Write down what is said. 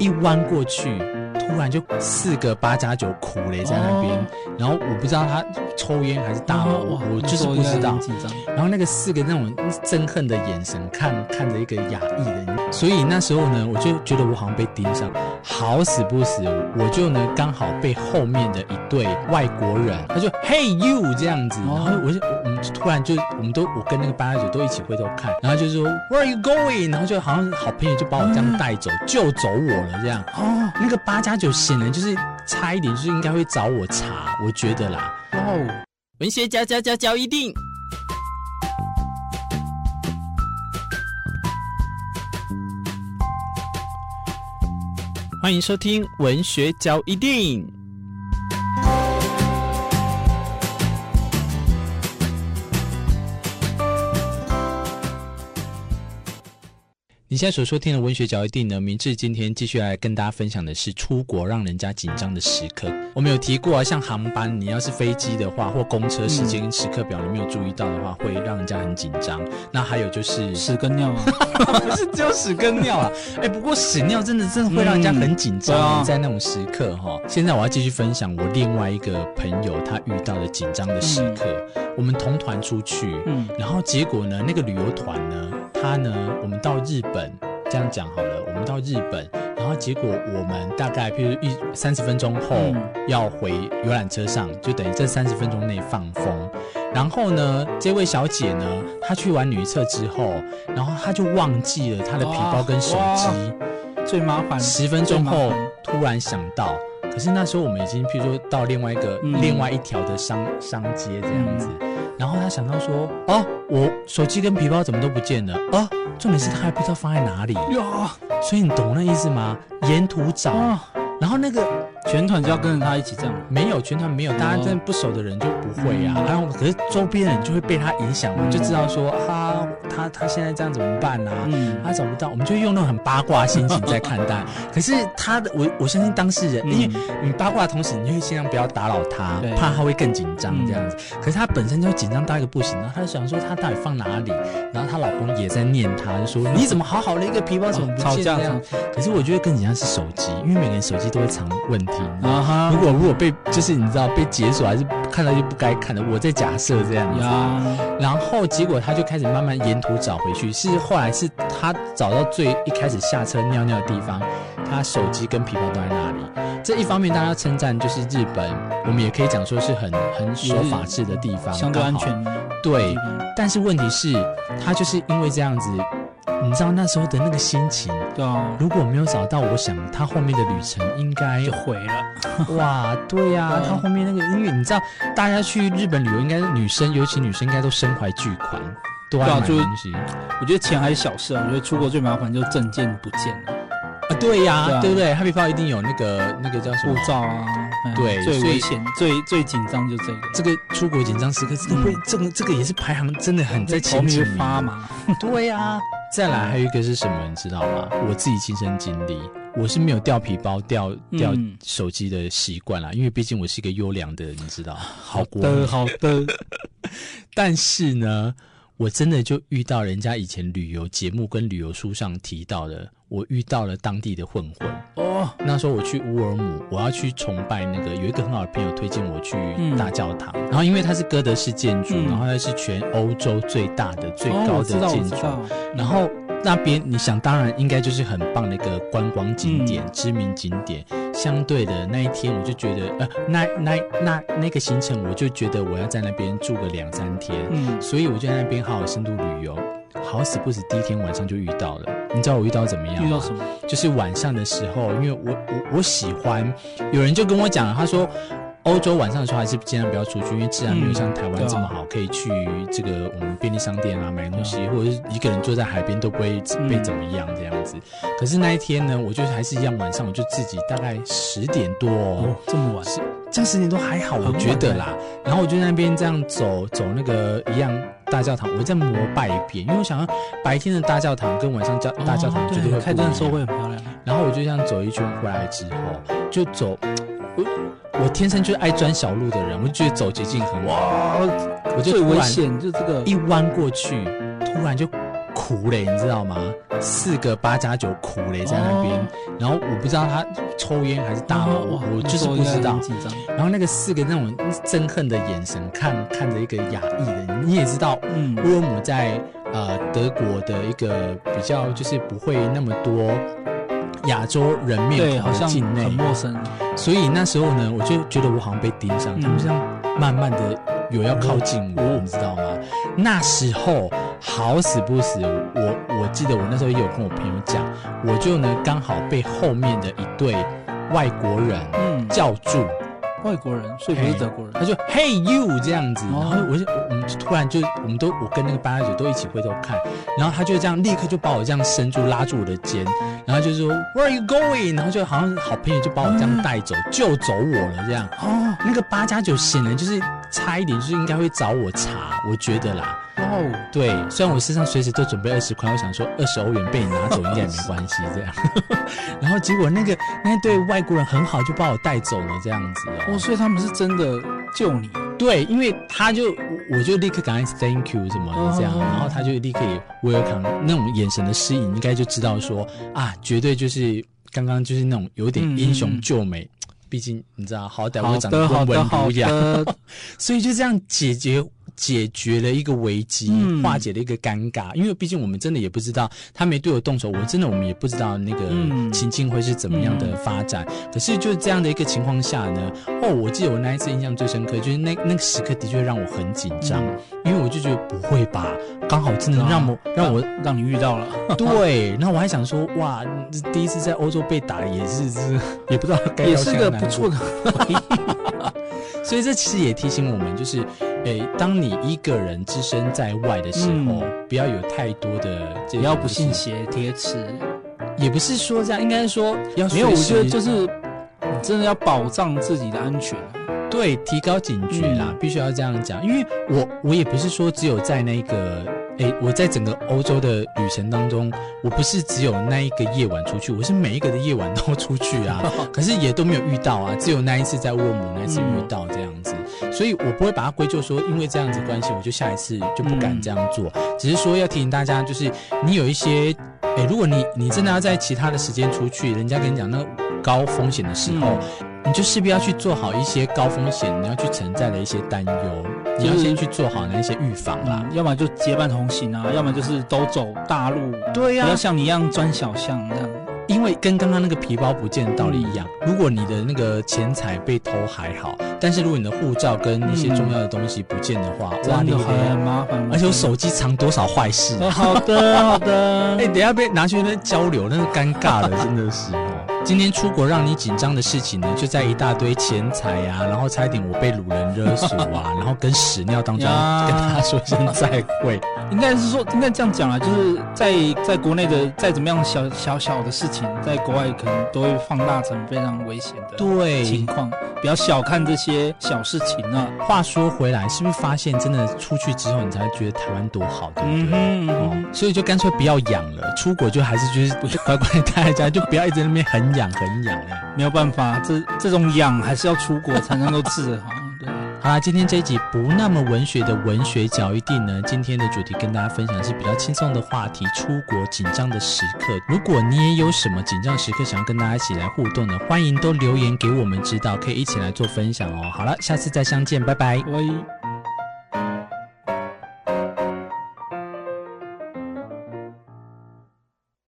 一弯过去，突然就四个八加九苦雷在那边，哦、然后我不知道他抽烟还是大我就是不知道。然后那个四个那种憎恨的眼神看看着一个亚裔的人，所以那时候呢，我就觉得我好像被盯上，好死不死，我就呢刚好被后面的一对外国人，他就 Hey you 这样子，然后我就我们突然就我们都我跟那个八加九都一起回头看，然后就说 Where are you going？然后就好像好朋友就把我这样带走，嗯、就走我。这样哦，那个八加九显然就是差一点，就是应该会找我查，我觉得啦。哦，文学交交交交一定，欢迎收听文学嚼一錠。你现在所收听的文学角一定呢，明志今天继续来跟大家分享的是出国让人家紧张的时刻。我们有提过啊，像航班，你要是飞机的话，或公车时间时刻表你没有注意到的话，会让人家很紧张。那还有就是屎跟尿啊，不是只有屎跟尿啊？哎，不过屎尿真的真的会让人家很紧张，在那种时刻哈。现在我要继续分享我另外一个朋友他遇到的紧张的时刻。我们同团出去，嗯，然后结果呢，那个旅游团呢，他呢，我们到日本。这样讲好了，我们到日本，然后结果我们大概譬如一三十分钟后要回游览车上，就等于这三十分钟内放风。然后呢，这位小姐呢，她去完女厕之后，然后她就忘记了她的皮包跟手机，最麻烦。十分钟后突然想到，可是那时候我们已经譬如说到另外一个、嗯、另外一条的商商街这样子。嗯然后他想到说：“哦，我手机跟皮包怎么都不见了？哦，重点是他还不知道放在哪里。哟，所以你懂那意思吗？沿途找。哦、然后那个全团就要跟着他一起这样？没有，全团没有，大家真的不熟的人就不会啊。然后可是周边人就会被他影响，嘛就知道说啊。”他他现在这样怎么办呢、啊？嗯，他找不到，我们就用那种很八卦心情在看待。可是他的，我我相信当事人，嗯、因为你八卦的同时，你就会尽量不要打扰他，怕他会更紧张这样子。嗯、可是他本身就紧张到一个不行，然后他就想说他到底放哪里？然后她老公也在念他，就说你怎么好好的一个皮包怎么不见这样？可是我觉得更紧张是手机，因为每个人手机都会藏问题。啊哈！如果如果被就是你知道被解锁还是看到就不该看的，我在假设这样子。呀然后结果他就开始慢慢沿途找回去，是后来是他找到最一开始下车尿尿的地方，他手机跟皮包都在那里。这一方面大家称赞就是日本，我们也可以讲说是很很守法治的地方，相对安全。对，但是问题是，他就是因为这样子，你知道那时候的那个心情，对啊，如果没有找到，我想他后面的旅程应该就毁了。哇，对呀、啊，他后面那个，因为你知道，大家去日本旅游，应该女生，尤其女生应该都身怀巨款。对啊，就我觉得钱还是小事啊。我觉得出国最麻烦就是证件不见了啊。对呀，对不对？他比方一定有那个那个叫什么护照啊？对，最危险、最最紧张就这个。这个出国紧张时刻，这个会这个这个也是排行真的很在前面发嘛。对呀，再来还有一个是什么，你知道吗？我自己亲身经历，我是没有掉皮包、掉掉手机的习惯啦，因为毕竟我是一个优良的人，你知道。好的，好的。但是呢。我真的就遇到人家以前旅游节目跟旅游书上提到的，我遇到了当地的混混哦。那时候我去乌尔姆，我要去崇拜那个，有一个很好的朋友推荐我去大教堂，嗯、然后因为它是哥德式建筑，嗯、然后它是全欧洲最大的、最高的建筑，哦、然后。那边你想当然应该就是很棒的一个观光景点，嗯、知名景点。相对的那一天，我就觉得，呃，那那那那个行程，我就觉得我要在那边住个两三天。嗯，所以我就在那边好好深度旅游。好死不死，第一天晚上就遇到了。你知道我遇到怎么样？遇到什么？就是晚上的时候，因为我我我喜欢，有人就跟我讲，他说。欧洲晚上的时候还是尽量不要出去，因为治安没有像台湾这么好，可以去这个我们便利商店啊买东西，或者是一个人坐在海边都不会被怎么样这样子。可是那一天呢，我就还是一样，晚上我就自己大概十点多哦，这么晚，这样十点多还好，我觉得啦。然后我就在那边这样走走那个一样大教堂，我再膜拜一遍，因为我想要白天的大教堂跟晚上教大教堂绝对会开灯的时候会很漂亮。然后我就这样走一圈回来之后，就走。我我天生就是爱钻小路的人，我就觉得走捷径很哇，我就最危险就这个。一弯过去，突然就苦嘞，你知道吗？四个八加九苦嘞在那边，哦、然后我不知道他抽烟还是大麻，哦、我就是不知道。然后那个四个那种憎恨的眼神看看着一个亚裔的，你也知道，嗯，乌尔姆在呃德国的一个比较就是不会那么多亚洲人面孔的境内，很陌生。所以那时候呢，我就觉得我好像被盯上，嗯、他们这样慢慢的有要靠近我，嗯、你知道吗？那时候好死不死，我我记得我那时候也有跟我朋友讲，我就呢刚好被后面的一对外国人叫住。嗯外国人，所以不是德国人，他就 Hey you 这样子，然后我就我们就突然就我们都我跟那个八加九都一起回头看，然后他就这样立刻就把我这样伸住拉住我的肩，然后就说 Where are you going？然后就好像好朋友就把我这样带走，嗯、救走我了这样。哦，那个八加九显然就是差一点就是应该会找我查，我觉得啦。哦，对，虽然我身上随时都准备二十块，我想说二十欧元被你拿走应该也没关系这样。然后结果那个那对外国人很好，就把我带走了这样子哦。所以他们是真的救你？对，因为他就我就立刻赶紧 thank you 什么的这样，然后他就立刻 welcome 那种眼神的示意，应该就知道说啊，绝对就是刚刚就是那种有点英雄救美。毕竟你知道，好歹我长得温文儒雅，所以就这样解决。解决了一个危机，嗯、化解了一个尴尬。因为毕竟我们真的也不知道他没对我动手，我真的我们也不知道那个情境会是怎么样的发展。嗯、可是就是这样的一个情况下呢，哦，我记得我那一次印象最深刻，就是那那个时刻的确让我很紧张，嗯、因为我就觉得不会吧，刚好真的让我、啊、让我让，让你遇到了。对，然后我还想说，哇，第一次在欧洲被打也是是也不知道该也是个不错的回忆。所以这其实也提醒我们，就是。哎，当你一个人置身在外的时候，嗯、不要有太多的，不要不信邪贴词，也不是说这样，应该是说要没有，我觉得就是你真的要保障自己的安全，对，提高警觉啦，嗯、必须要这样讲，因为我我也不是说只有在那个。哎，我在整个欧洲的旅程当中，我不是只有那一个夜晚出去，我是每一个的夜晚都出去啊，可是也都没有遇到啊，只有那一次在沃尔姆那一次遇到这样子，所以我不会把它归咎说因为这样子关系，我就下一次就不敢这样做，只是说要提醒大家，就是你有一些，哎，如果你你真的要在其他的时间出去，人家跟你讲那高风险的时候。你就势必要去做好一些高风险，你要去存在的一些担忧，你要先去做好那些预防啦。要么就结伴同行啊，要么就是都走大路。对呀，不要像你一样钻小巷这样。因为跟刚刚那个皮包不见的道理一样，如果你的那个钱财被偷还好，但是如果你的护照跟一些重要的东西不见的话，哇，你很麻烦。而且我手机藏多少坏事？好的，好的。哎，等下被拿去那交流，那是尴尬的，真的是。今天出国让你紧张的事情呢，就在一大堆钱财呀，然后差一点我被鲁人勒索啊，然后跟屎尿当中 跟大家说声再会。应该是说，应该这样讲啊，就是在在国内的再怎么样小小小的事情，在国外可能都会放大成非常危险的对情况。不要小看这些小事情啊。话说回来，是不是发现真的出去之后，你才会觉得台湾多好，对不对？嗯嗯。所以就干脆不要养了，出国就还是就是乖乖待在家，就不要一直在那边很。养很痒哎，没有办法，这这种痒还是要出国才能够治好。好啦，今天这一集不那么文学的文学角一定呢，今天的主题跟大家分享是比较轻松的话题，出国紧张的时刻。如果你也有什么紧张时刻想要跟大家一起来互动的，欢迎都留言给我们知道，可以一起来做分享哦。好了，下次再相见，拜拜。喂。